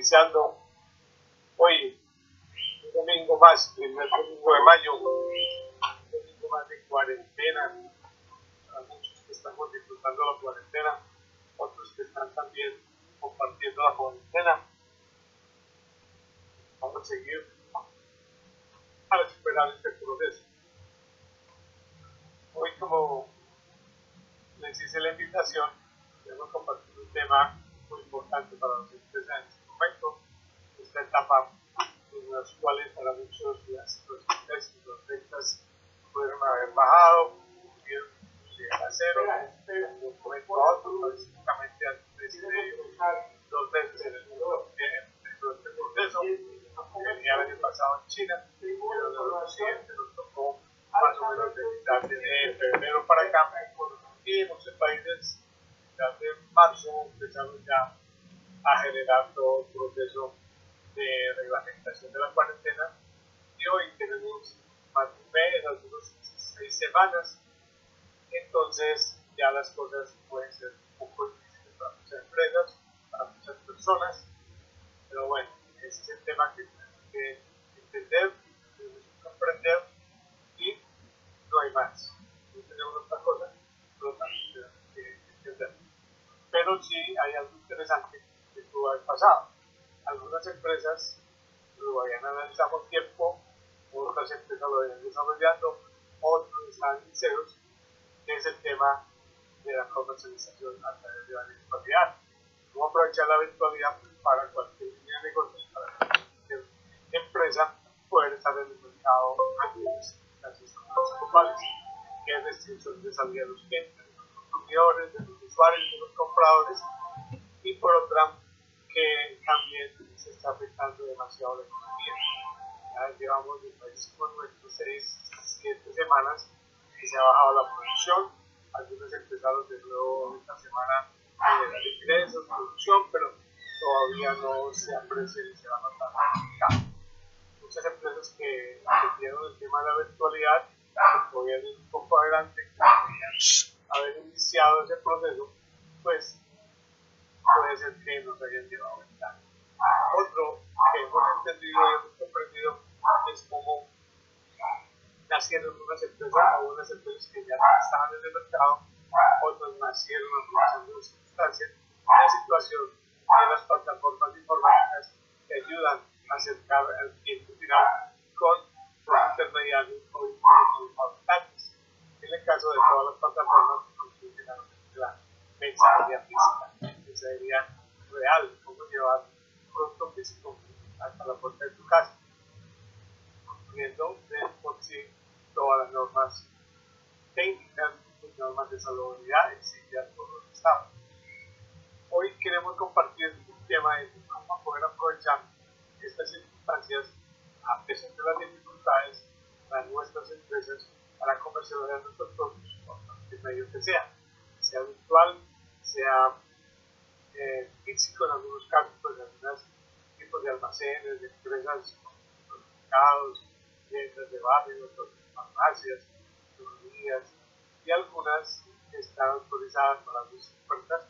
iniciando hoy, un domingo más, primer domingo de mayo, un domingo más de cuarentena, para muchos que estamos disfrutando la cuarentena, otros que están también compartiendo la cuarentena. Vamos a seguir para superar este proceso. Hoy, como les hice la invitación, queremos compartir un tema muy importante para este momento, esta etapa en las cuales para muchos las, los ingresos, las ventas pudieron haber bajado, pudieron llegar a cero, de un momento a otro, específicamente antes de dos meses en el dentro de este proceso, que venía el año pasado en China, pero el occidente nos tocó más o menos de mitad de febrero para acá, y muchos países de marzo empezaron ya a generar todo el proceso de la cuarentena y hoy tenemos más de un mes, algunos seis semanas, entonces ya las cosas pueden ser un poco difíciles para muchas empresas, para muchas personas, pero bueno, ese es el tema que tenemos que entender, tenemos que comprender y no hay más, no tenemos otra cosa, pero también tenemos que entender. Pero sí hay algo interesante que pudo haber pasado. Algunas empresas lo habían analizado con tiempo, otras empresas lo habían desarrollando, otros están en ceros, que es el tema de la comercialización a través de la virtualidad. Cómo aprovechar la virtualidad para cualquier línea de negocios, para cualquier empresa poder estar en el mercado de las globales. ¿Qué restricciones de salida de los clientes, de los consumidores, de los usuarios, de los compradores? Y por otra, que también se está afectando demasiado la economía. Ya llevamos de países como nuestros 6, 7 semanas que se ha bajado la producción. Algunos empezaron de nuevo esta semana a generar ingresos, producción, pero todavía no se aprecia ni se va a notar Muchas empresas que entendieron el tema de la virtualidad, podían ir un poco adelante, podían haber iniciado ese proceso, pues puede ser que nos hayan llevado ventaja. Otro que hemos entendido y hemos comprendido es cómo nacieron unas empresas, algunas empresas que ya estaban en el mercado, otras nacieron aprovechando las circunstancias, la situación de las plataformas informáticas que ayudan a acercar al cliente final con los intermediarios o los fabricantes. En el caso de todas las plataformas que construyen la mensajería mensajería real, cómo llevar producto físico hasta la puerta de tu casa, cumpliendo de por sí todas las normas técnicas, normas de salubridad exigidas por los estados. Hoy queremos compartir un tema de cómo poder aprovechar estas circunstancias a pesar de las dificultades para nuestras empresas para comercializar nuestros productos por medio que sea, sea virtual, sea eh, físico en algunos casos, pues algunos tipos de almacenes, de empresas, mercados, tiendas de barrios, farmacias, economías y algunas están autorizadas para sus puertas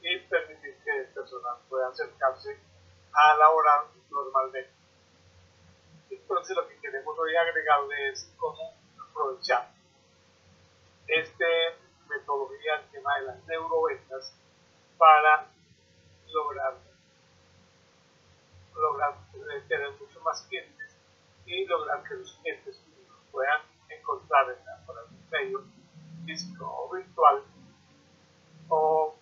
y permitir que personas puedan acercarse a laborar normalmente. Entonces lo que queremos hoy agregarle es cómo aprovechar esta metodología, el tema de las neuroventas, para lograr, lograr tener mucho más clientes y lograr que los clientes puedan encontrar en algún medio físico o virtual o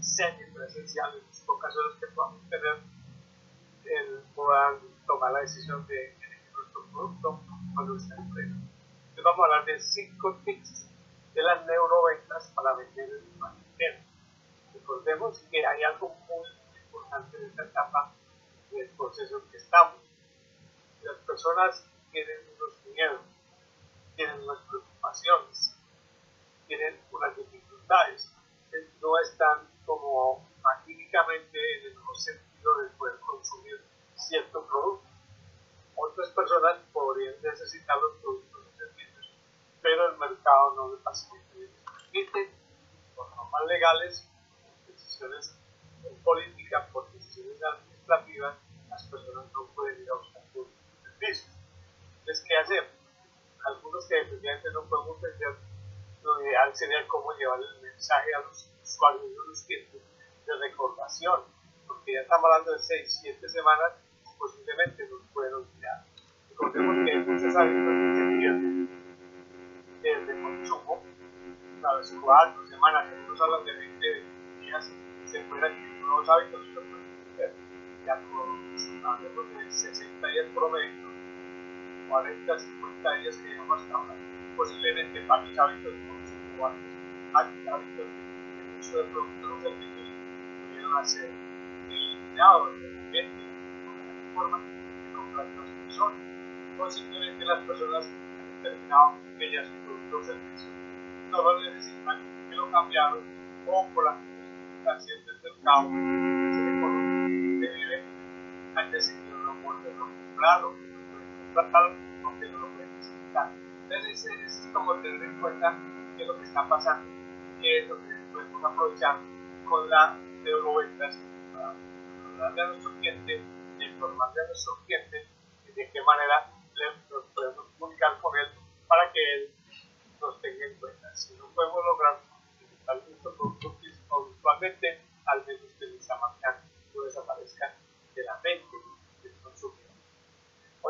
semi-presencial en las ocasiones que podamos tener, el, puedan tomar la decisión de elegir nuestro producto o nuestra empresa. Entonces vamos a hablar de cinco tips de las neuroventas para vender en el marketing. Recordemos que hay algo muy importante en esta etapa del proceso en que estamos. Las personas tienen unos miedos, tienen unas preocupaciones, tienen unas dificultades, no están como magníficamente en el mejor sentido de poder consumir cierto producto. Otras personas podrían necesitar los productos y servicios, pero el mercado no les permite, por normas legales, decisiones políticas, por decisiones administrativas, las personas no pueden ir a buscar servicios. Entonces, ¿qué hacemos? Algunos que definitivamente no podemos entender, lo ideal sería cómo llevar el mensaje a los usuarios de los tiempos de recordación, porque ya estamos hablando de 6, 7 semanas, posiblemente nos pueden olvidar. Recordemos que hay muchos hábitos que se pierden desde consumo, las 4 semanas, algunos hablan de 20 días, se adquirir nuevos hábitos hacer. Ya con hablemos de 60 días promedio, 40, 50 días que llevamos hasta ahora, posiblemente varios hábitos de consumo, varios hábitos de uso de productos o servicios pudieron hacer eliminados de repente de forma de comprar las personas. O simplemente las personas han determinado que ya su producto o servicio no lo necesitan, que lo cambiaron o por las circunstancias del mercado, se vive, han decidido no volverlo a comprar o comprarlo porque no lo pueden necesitar. Entonces, es, es como tener en cuenta qué es lo que está pasando, qué es lo que podemos aprovechar con la neuroventas para darle a nuestro cliente, informarle a nuestro cliente de qué manera nos podemos comunicar con él